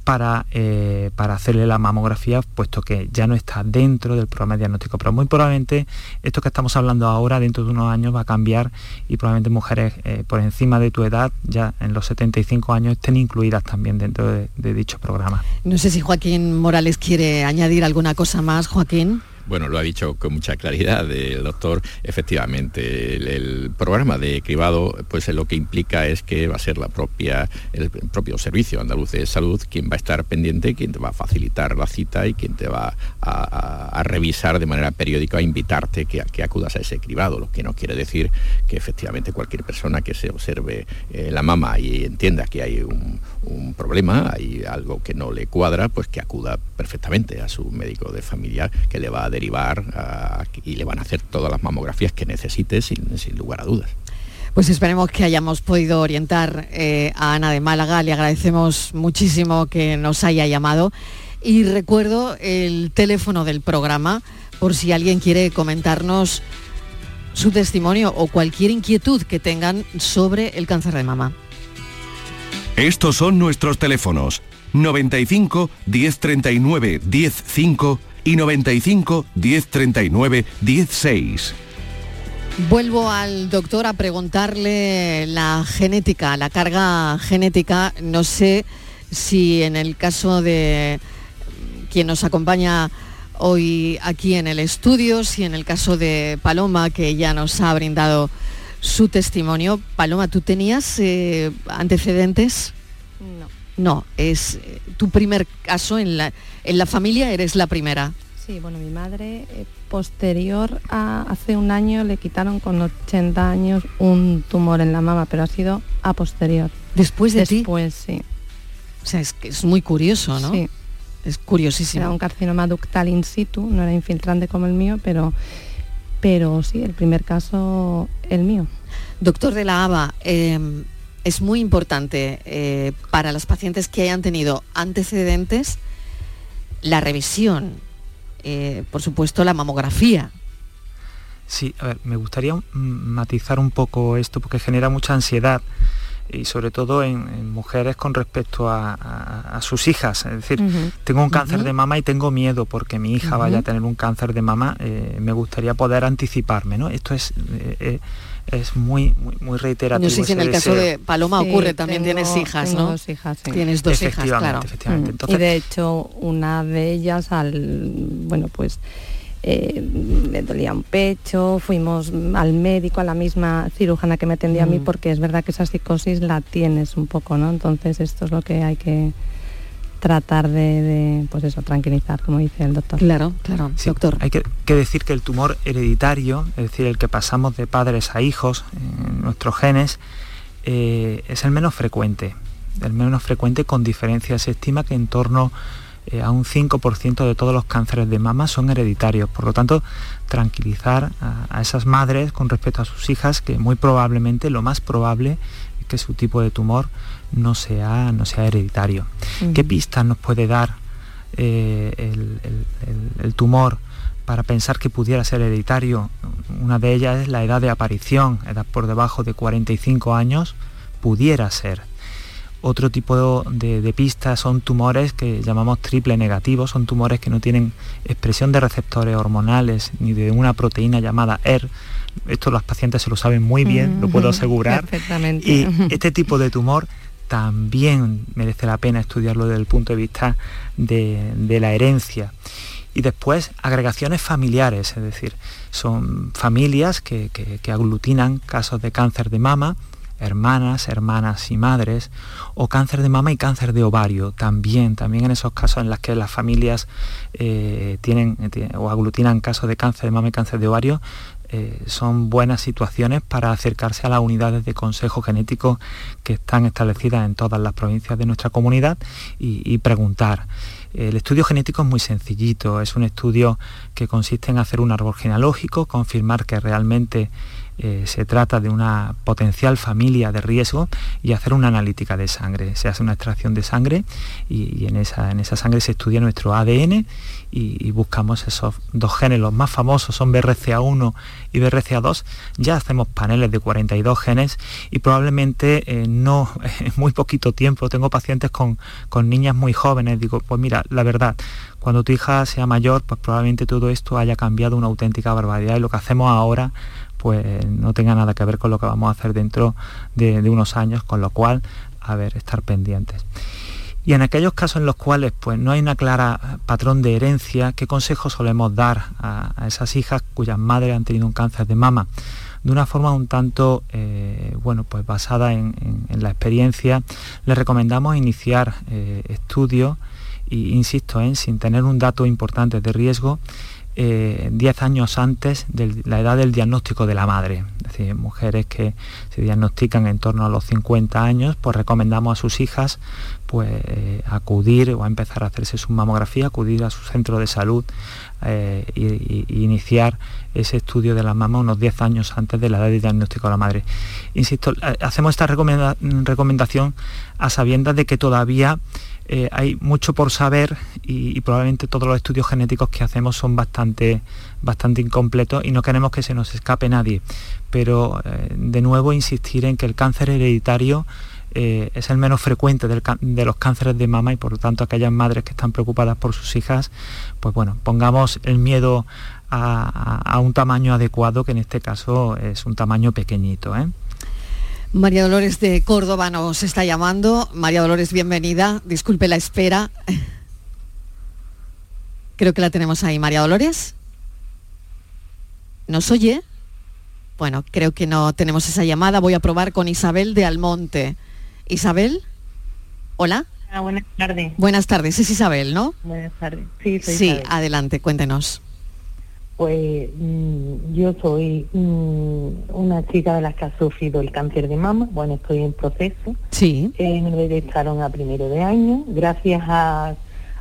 para, eh, para hacerle la mamografía, puesto que ya no está dentro del programa de diagnóstico. Pero muy probablemente esto que estamos hablando ahora, dentro de unos años, va a cambiar y probablemente mujeres eh, por encima de tu edad, ya en los 75 años, estén incluidas también dentro de, de dicho programa. No sé si Joaquín Morales quiere añadir alguna cosa más, Joaquín. Bueno, lo ha dicho con mucha claridad el doctor. Efectivamente, el, programa de cribado, pues lo que implica es que va a ser la propia, el propio servicio andaluz de salud quien va a estar pendiente, quien te va a facilitar la cita y quien te va a, revisar de manera periódica, a invitarte que, que, acudas a ese cribado, lo que no quiere decir que efectivamente cualquier persona que se observe eh, la mama y entienda que hay un, un problema, hay algo que no le cuadra, pues que acuda perfectamente a su médico de familia que le va a derivar y le van a hacer todas las mamografías que necesite sin, lugar a dudas. Pues esperemos que hayamos podido orientar eh, a Ana de Málaga. Le agradecemos muchísimo que nos haya llamado. Y recuerdo el teléfono del programa por si alguien quiere comentarnos su testimonio o cualquier inquietud que tengan sobre el cáncer de mama. Estos son nuestros teléfonos 95 1039 105 y 95 1039 16. Vuelvo al doctor a preguntarle la genética, la carga genética. No sé si en el caso de quien nos acompaña hoy aquí en el estudio, si en el caso de Paloma, que ya nos ha brindado su testimonio. Paloma, ¿tú tenías eh, antecedentes? No. No, es eh, tu primer caso en la, en la familia, eres la primera. Sí, bueno, mi madre eh, posterior a hace un año le quitaron con 80 años un tumor en la mama, pero ha sido a posterior. ¿Después de Después, sí. O sea, es que es muy curioso, ¿no? Sí. Es curiosísimo. Era un carcinoma ductal in situ, no era infiltrante como el mío, pero, pero sí, el primer caso, el mío. Doctor de la Haba, em, es muy importante eh, para las pacientes que hayan tenido antecedentes la revisión, eh, por supuesto la mamografía. Sí, a ver, me gustaría matizar un poco esto porque genera mucha ansiedad y sobre todo en, mujeres con respecto a, sus hijas. Es decir, tengo un cáncer de mama y tengo miedo porque mi hija vaya a tener un cáncer de mama. Eh, me gustaría poder anticiparme, ¿no? Esto es es muy, muy, muy reiterativo. No sé si en el caso de Paloma ocurre, también tienes hijas, ¿no? Dos hijas, Tienes dos hijas, claro. Efectivamente. Mm. y de hecho, una de ellas, al, bueno, pues eh, le dolía un pecho, fuimos al médico, a la misma cirujana que me atendía a mí, mm. porque es verdad que esa psicosis la tienes un poco, ¿no? Entonces esto es lo que hay que tratar de, pues eso, tranquilizar, como dice el doctor. Claro, claro, doctor. Hay que, decir que el tumor hereditario, es decir, el que pasamos de padres a hijos, en nuestros genes, eh, es el menos frecuente. El menos frecuente con diferencia. Se estima que en torno eh, a un 5% de todos los cánceres de mama son hereditarios. Por lo tanto, tranquilizar a, esas madres con respecto a sus hijas, que muy probablemente, lo más probable, es que su tipo de tumor no sea, no sea hereditario. ¿Qué pistas nos puede dar eh, el, tumor para pensar que pudiera ser hereditario? Una de ellas es la edad de aparición, edad por debajo de 45 años, pudiera ser. Otro tipo de, pistas son tumores que llamamos triple negativos, son tumores que no tienen expresión de receptores hormonales ni de una proteína llamada ER. Esto los pacientes se lo saben muy bien, lo puedo asegurar. Y este tipo de tumor también merece la pena estudiarlo desde el punto de vista de, la herencia. Y después agregaciones familiares, es decir, son familias que, aglutinan casos de cáncer de mama, hermanas, hermanas y madres, o cáncer de mama y cáncer de ovario, también, también en esos casos en los que las familias eh, tienen, tienen, o aglutinan casos de cáncer de mama y cáncer de ovario, eh, son buenas situaciones para acercarse a las unidades de consejo genético que están establecidas en todas las provincias de nuestra comunidad y, preguntar. El estudio genético es muy sencillito, es un estudio que consiste en hacer un árbol genealógico, confirmar que realmente eh, se trata de una potencial familia de riesgo y hacer una analítica de sangre. Se hace una extracción de sangre y, en, esa, en, esa, sangre se estudia nuestro ADN y, buscamos esos dos genes, los más famosos son BRCA1 y BRCA2, ya hacemos paneles de 42 genes y probablemente eh, no en muy poquito tiempo, tengo pacientes con, con niñas muy jóvenes, digo, pues mira, la verdad, cuando tu hija sea mayor, pues probablemente todo esto haya cambiado una auténtica barbaridad y lo que hacemos ahora pues no tenga nada que ver con lo que vamos a hacer dentro de, unos años, con lo cual, a ver, estar pendientes. Y en aquellos casos en los cuales pues, no hay una clara patrón de herencia, ¿qué consejos solemos dar a, esas hijas cuyas madres han tenido un cáncer de mama? De una forma un tanto, eh, bueno, pues basada en, la experiencia, les recomendamos iniciar eh, estudios, e, insisto, sin tener un dato importante de riesgo, 10 eh, años antes de la edad del diagnóstico de la madre. Es decir, mujeres que se diagnostican en torno a los 50 años, pues recomendamos a sus hijas pues, eh, acudir o a empezar a hacerse su mamografía, acudir a su centro de salud e, iniciar ese estudio de la mama unos 10 años antes de la edad del diagnóstico de la madre. Insisto, hacemos esta recomendación a sabiendas de que todavía eh, hay mucho por saber y, probablemente todos los estudios genéticos que hacemos son bastante, bastante incompletos y no queremos que se nos escape nadie. Pero eh, de nuevo insistir en que el cáncer hereditario eh, es el menos frecuente de los cánceres de mama y por lo tanto aquellas madres que están preocupadas por sus hijas, pues bueno, pongamos el miedo a, un tamaño adecuado, que en este caso es un tamaño pequeñito. María Dolores de Córdoba nos está llamando. María Dolores, bienvenida. Disculpe la espera. Creo que la tenemos ahí. María Dolores. ¿Nos oye? Bueno, creo que no tenemos esa llamada. Voy a probar con Isabel de Almonte. Isabel, hola. Ah, buenas tardes. Buenas tardes, es Isabel, ¿no? Buenas tardes. Sí, soy Sí, adelante, cuéntenos. Pues mm, yo soy mm, una chica de las que ha sufrido el cáncer de mama. Bueno, estoy en proceso. Sí. Eh, me detectaron a primero de año, gracias a,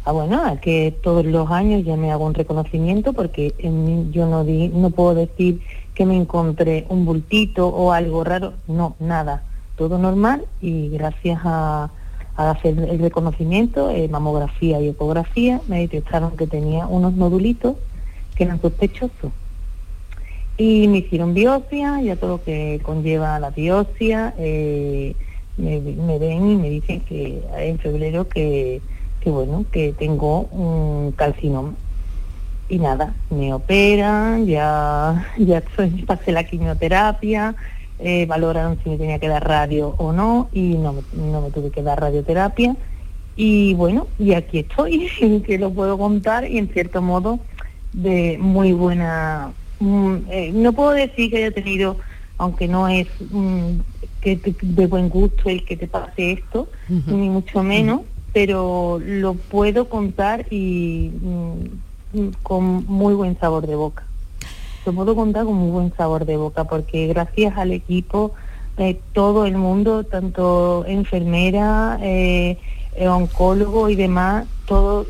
bueno, a que todos los años ya me hago un reconocimiento, porque en yo no di, no puedo decir que me encontré un bultito o algo raro. No, nada. Todo normal y gracias a, hacer el reconocimiento, eh, mamografía y ecografía, me detectaron que tenía unos nodulitos que eran sospechosos. Y me hicieron biopsia, ya todo lo que conlleva la biopsia, eh, me, ven y me dicen que en febrero que, bueno, que tengo un calcinoma. Y nada, me operan, ya, ya pasé la quimioterapia, eh, valoraron si me tenía que dar radio o no, y no no me tuve que dar radioterapia. Y bueno, y aquí estoy, que lo puedo contar y en cierto modo de muy buena, mm, eh, no puedo decir que haya tenido, aunque no es mm, que de buen gusto el que te pase esto, ni mucho menos, pero lo puedo contar y mm, con muy buen sabor de boca. Lo puedo contar con muy buen sabor de boca porque gracias al equipo, eh, todo el mundo, tanto enfermera, eh, oncólogo y demás, todo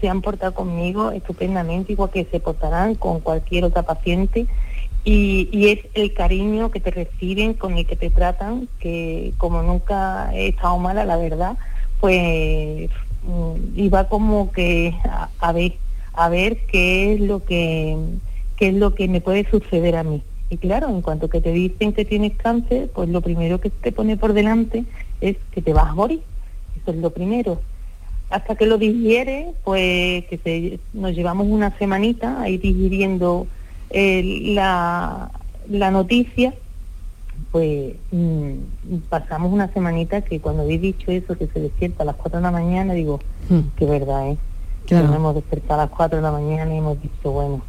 se han portado conmigo estupendamente, igual que se portarán con cualquier otra paciente. Y, es el cariño que te reciben, con el que te tratan, que como nunca he estado mala, la verdad, pues mm, iba como que a, ver, a ver qué es lo que qué es lo que me puede suceder a mí. Y claro, en cuanto que te dicen que tienes cáncer, pues lo primero que te pone por delante es que te vas a morir. Eso es lo primero hasta que lo digiere, pues que nos llevamos una semanita ahí digiriendo eh, la, noticia, pues mm, pasamos una semanita que cuando habéis dicho eso, que se despierta a las 4 de la mañana, digo, hmm. que verdad, ¿eh? Nos hemos despertado a las 4 de la mañana y hemos dicho, bueno,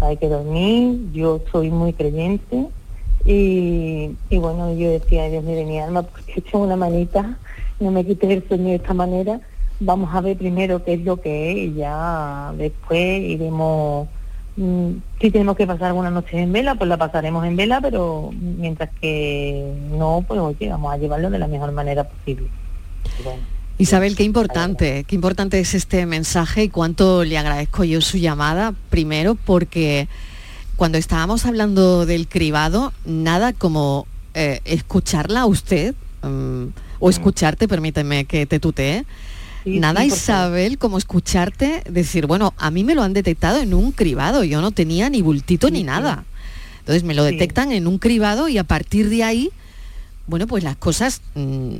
hay que dormir, yo soy muy creyente y, bueno, yo decía, Dios mío de mi alma, porque he hecho una manita, no me quites el sueño de esta manera, vamos a ver primero qué es lo que es y ya después iremos mm, si tenemos que pasar alguna noche en vela, pues la pasaremos en vela, pero mientras que no, pues oye, vamos a llevarlo de la mejor manera posible. Isabel, qué importante, qué importante es este mensaje y cuánto le agradezco yo su llamada, primero porque cuando estábamos hablando del cribado, nada como eh, escucharla a usted, mm, o mm. escucharte, permíteme que te tutee, Nada, Isabel, como escucharte decir, bueno, a mí me lo han detectado en un cribado, yo no tenía ni bultito ni nada. Entonces me lo detectan en un cribado y a partir de ahí, bueno, pues las cosas mm,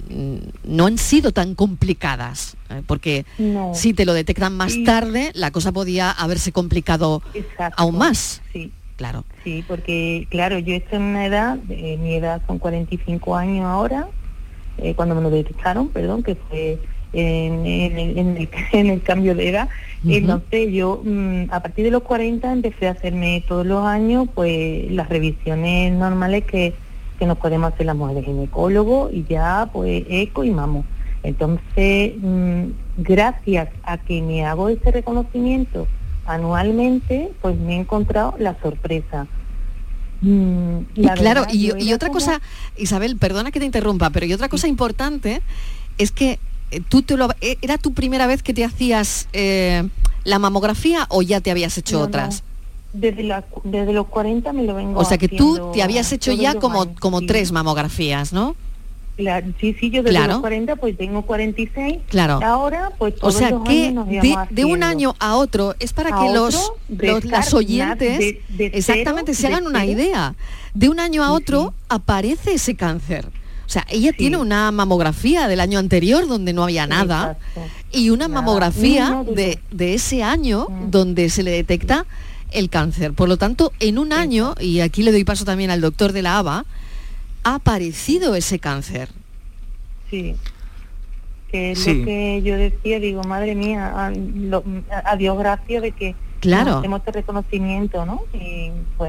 no han sido tan complicadas, ¿eh? porque si te lo detectan más tarde, la cosa podía haberse complicado aún más. Sí. Claro. Sí, porque claro, yo estoy en una edad, mi edad son 45 años ahora, eh, cuando me lo detectaron, perdón, que fue en, el, cambio de edad. Entonces yo mm, a partir de los 40 empecé a hacerme todos los años pues las revisiones normales que, que nos podemos hacer las mujeres ginecólogo y ya pues eco y mamo. Entonces, mm, gracias a que me hago ese reconocimiento anualmente, pues me he encontrado la sorpresa. Mm, y claro, y, otra cosa, Isabel, perdona que te interrumpa, pero y otra cosa importante es que tú te lo, eh, ¿era tu primera vez que te hacías eh, la mamografía o ya te habías hecho otras? Desde, desde los 40 me lo vengo O sea que tú te habías hecho ya como, como tres mamografías, ¿no? sí, sí, yo desde los 40 pues tengo 46. Claro. Ahora pues todos O sea que de, un año a otro es para que los, las oyentes exactamente se hagan una idea. De un año a otro aparece ese cáncer. O sea, ella tiene una mamografía del año anterior donde no había nada y una mamografía de, de, ese año mm. donde se le detecta el cáncer. Por lo tanto, en un año, y aquí le doy paso también al doctor de la ABA, ha aparecido ese cáncer. Sí. Que es lo que yo decía, digo, madre mía, a, Dios gracias de que claro. tenemos este reconocimiento, ¿no?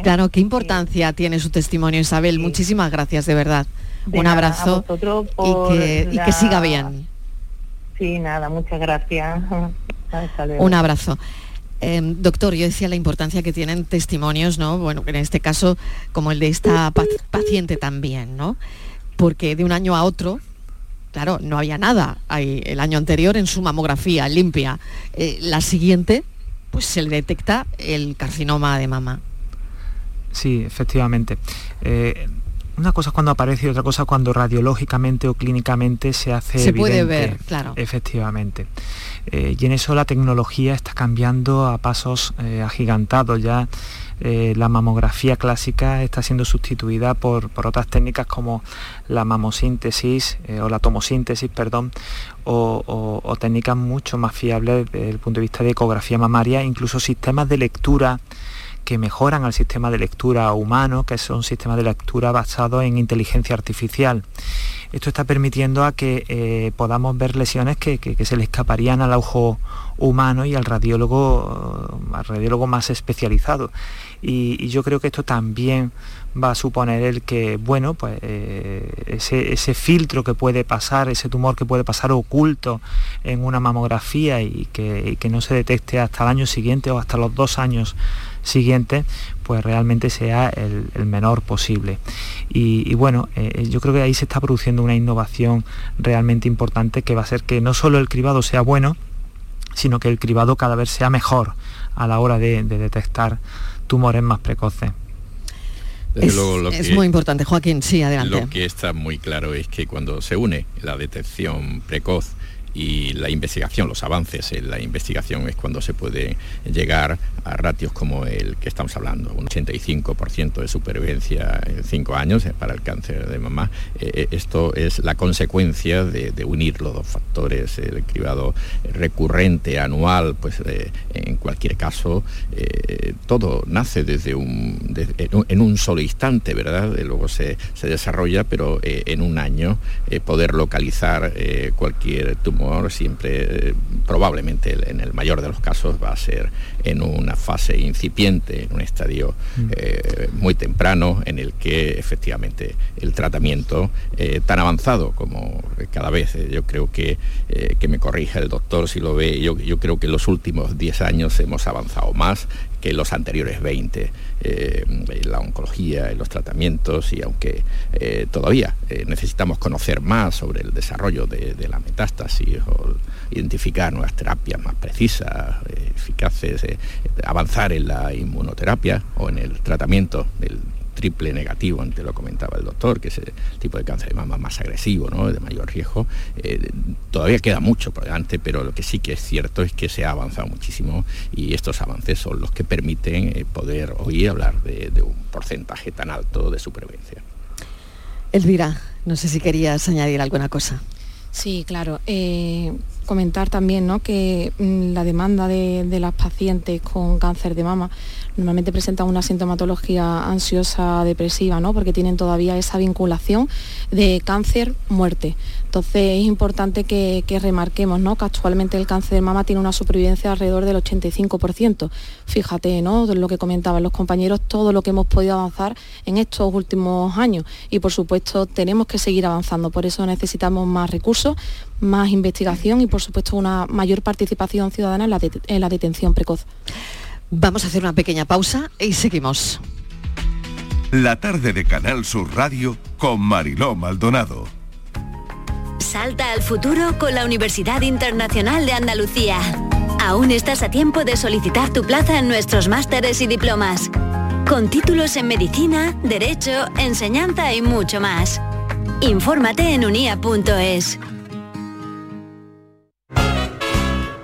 claro, qué importancia tiene su testimonio, Isabel. Muchísimas gracias, de verdad. Un abrazo y, que, siga bien. Sí, nada, muchas gracias. Un abrazo. Em, doctor, yo decía la importancia que tienen testimonios, ¿no? Bueno, en este caso, como el de esta paciente también, ¿no? Porque de un año a otro, claro, no había nada el año anterior en su mamografía limpia. Eh, la siguiente, pues se le detecta el carcinoma de mama. Sí, efectivamente. Eh, una cosa es cuando aparece y otra cosa cuando radiológicamente o clínicamente se hace se puede ver claro. Efectivamente. Eh, y en eso la tecnología está cambiando a pasos eh, agigantados. Ya. Eh, la mamografía clásica está siendo sustituida por, otras técnicas como la mamosíntesis o la tomosíntesis, perdón, o, o, técnicas mucho más fiables desde el punto de vista de ecografía mamaria, incluso sistemas de lectura que mejoran al sistema de lectura humano, que son sistemas de lectura basados en inteligencia artificial. Esto está permitiendo a que eh, podamos ver lesiones que, se le escaparían al ojo humano y al radiólogo, al radiólogo más especializado. Y, yo creo que esto también va a suponer el que, bueno, pues eh, ese, filtro que puede pasar, ese tumor que puede pasar oculto en una mamografía y que, no se detecte hasta el año siguiente o hasta los dos años siguientes, pues realmente sea el, menor posible. Y, bueno, eh, yo creo que ahí se está produciendo una innovación realmente importante que va a ser que no solo el cribado sea bueno, sino que el cribado cada vez sea mejor a la hora de, detectar tumores más precoces. es, muy importante, Joaquín, sí, adelante. Lo que está muy claro es que cuando se une la detección precoz y la investigación, los avances en la investigación es cuando se puede llegar a ratios como el que estamos hablando, un 85% de supervivencia en cinco años eh, para el cáncer de mamá. Eh, eh, esto es la consecuencia de, unir los dos factores, el cribado recurrente, anual, pues en cualquier caso, todo nace desde un, en un solo instante, ¿verdad? Luego se, se desarrolla, pero en un año poder localizar cualquier tumor siempre, eh, probablemente en el mayor de los casos, va a ser en una fase incipiente, en un estadio mm. eh, muy temprano, en el que efectivamente el tratamiento eh, tan avanzado como cada vez, yo creo que, que me corrija el doctor si lo ve, yo, yo creo que en los últimos 10 años hemos avanzado más que los anteriores 20 eh, en la oncología, en los tratamientos y aunque eh, todavía eh, necesitamos conocer más sobre el desarrollo de, la metástasis o identificar nuevas terapias más precisas, eficaces, avanzar en la inmunoterapia o en el tratamiento del triple negativo, antes lo comentaba el doctor, que es el tipo de cáncer de mama más agresivo, ¿no? de mayor riesgo. Eh, todavía queda mucho por delante, pero lo que sí que es cierto es que se ha avanzado muchísimo y estos avances son los que permiten eh, poder hoy hablar de, un porcentaje tan alto de supervivencia. Elvira, no sé si querías añadir alguna cosa. Sí, claro. Eh, comentar también ¿no? que mm, la demanda de, de, las pacientes con cáncer de mama normalmente presentan una sintomatología ansiosa depresiva, ¿no? porque tienen todavía esa vinculación de cáncer-muerte. Entonces es importante que, remarquemos ¿no? que actualmente el cáncer de mama tiene una supervivencia alrededor del 85%. Fíjate, ¿no? lo que comentaban los compañeros, todo lo que hemos podido avanzar en estos últimos años. Y por supuesto tenemos que seguir avanzando. Por eso necesitamos más recursos, más investigación y por supuesto una mayor participación ciudadana en la detención precoz. Vamos a hacer una pequeña pausa y seguimos. La tarde de Canal Sur Radio con Mariló Maldonado. Salta al futuro con la Universidad Internacional de Andalucía. Aún estás a tiempo de solicitar tu plaza en nuestros másteres y diplomas. Con títulos en medicina, derecho, enseñanza y mucho más. Infórmate en unia.es.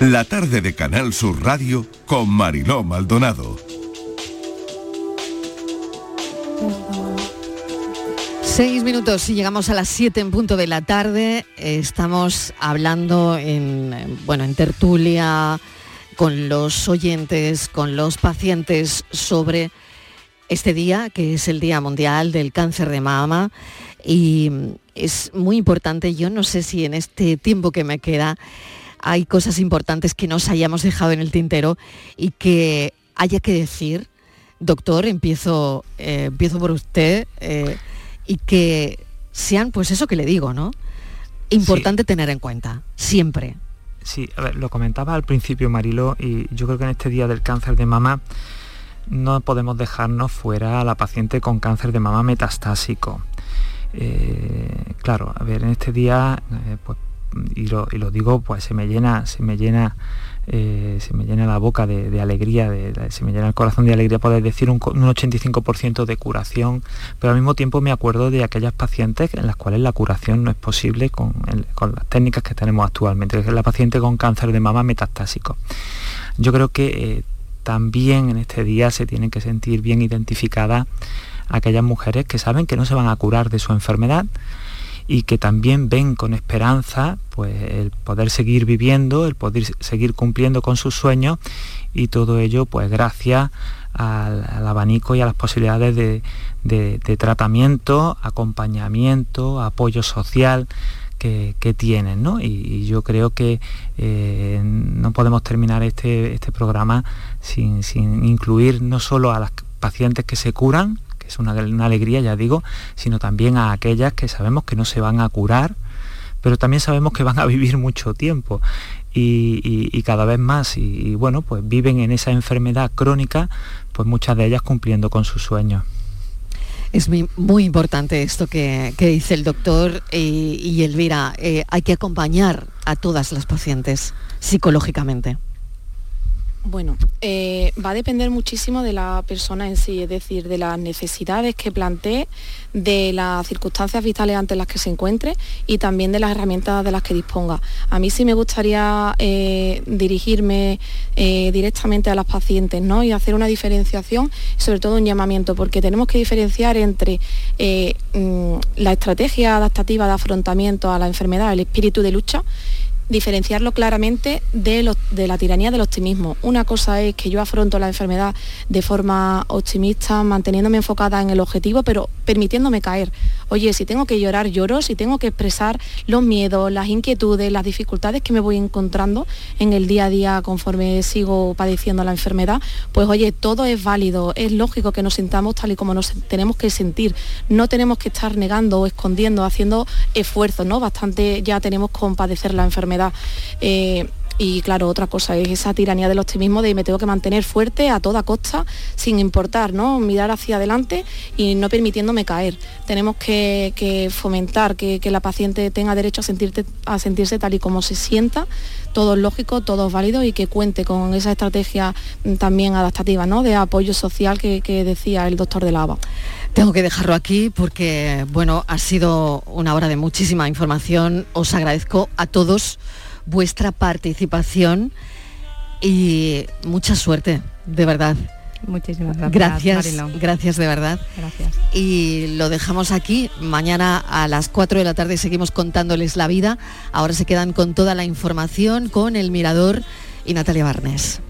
La tarde de Canal Sur Radio con Mariló Maldonado. Seis minutos y llegamos a las siete en punto de la tarde. Estamos hablando en, bueno, en tertulia con los oyentes, con los pacientes sobre este día, que es el Día Mundial del Cáncer de Mama. Y es muy importante, yo no sé si en este tiempo que me queda hay cosas importantes que nos hayamos dejado en el tintero y que haya que decir, doctor, empiezo, eh, empiezo por usted, eh, y que sean, pues eso que le digo, ¿no? Importante tener en cuenta, siempre. Sí, a ver, lo comentaba al principio Marilo y yo creo que en este día del cáncer de mama no podemos dejarnos fuera a la paciente con cáncer de mama metastásico. Eh, claro, a ver, en este día, eh, pues, y, lo, digo, pues se me llena, se me llena, eh, se me llena la boca de, alegría, se me llena el corazón de alegría poder decir un, 85% de curación, pero al mismo tiempo me acuerdo de aquellas pacientes en las cuales la curación no es posible con, las técnicas que tenemos actualmente, que la paciente con cáncer de mama metastásico. Yo creo que también en este día se tienen que sentir bien identificadas aquellas mujeres que saben que no se van a curar de su enfermedad y que también ven con esperanza pues el poder seguir viviendo, el poder seguir cumpliendo con sus sueños y todo ello pues gracias al, abanico y a las posibilidades de, tratamiento, acompañamiento, apoyo social que, tienen. Y, yo creo que eh, no podemos terminar este, este programa sin, sin incluir no solo a las pacientes que se curan, es una, alegría, ya digo, sino también a aquellas que sabemos que no se van a curar, pero también sabemos que van a vivir mucho tiempo y, cada vez más y, bueno, pues viven en esa enfermedad crónica, pues muchas de ellas cumpliendo con sus sueños. Es muy, importante esto que, dice el doctor y, Elvira, eh, hay que acompañar a todas las pacientes psicológicamente. Bueno, eh, va a depender muchísimo de la persona en sí, es decir, de las necesidades que plantee, de las circunstancias vitales ante las que se encuentre y también de las herramientas de las que disponga. A mí sí me gustaría eh, dirigirme eh, directamente a las pacientes ¿no? y hacer una diferenciación, sobre todo un llamamiento, porque tenemos que diferenciar entre mm, la estrategia adaptativa de afrontamiento a la enfermedad, el espíritu de lucha, diferenciarlo claramente de, de, la tiranía del optimismo. Una cosa es que yo afronto la enfermedad de forma optimista, manteniéndome enfocada en el objetivo, pero permitiéndome caer. Oye, si tengo que llorar, lloro, si tengo que expresar los miedos, las inquietudes, las dificultades que me voy encontrando en el día a día conforme sigo padeciendo la enfermedad, pues oye, todo es válido, es lógico que nos sintamos tal y como nos tenemos que sentir. No tenemos que estar negando o escondiendo, haciendo esfuerzos, ¿no? Bastante ya tenemos con padecer la enfermedad eh, Y claro, otra cosa es esa tiranía del optimismo de me tengo que mantener fuerte a toda costa, sin importar, ¿no? Mirar hacia adelante y no permitiéndome caer. Tenemos que, fomentar que, la paciente tenga derecho a, sentirte, a sentirse tal y como se sienta, todo es lógico, todo es válido y que cuente con esa estrategia mm, también adaptativa, ¿no? De apoyo social que, que decía el doctor de Lava. Tengo que dejarlo aquí porque, bueno, ha sido una hora de muchísima información. Os agradezco a todos vuestra participación y mucha suerte, de verdad. Muchísimas gracias. Gracias, gracias de verdad. Gracias. Y lo dejamos aquí. Mañana a las 4 de la tarde seguimos contándoles la vida. Ahora se quedan con toda la información, con el Mirador y Natalia Barnes.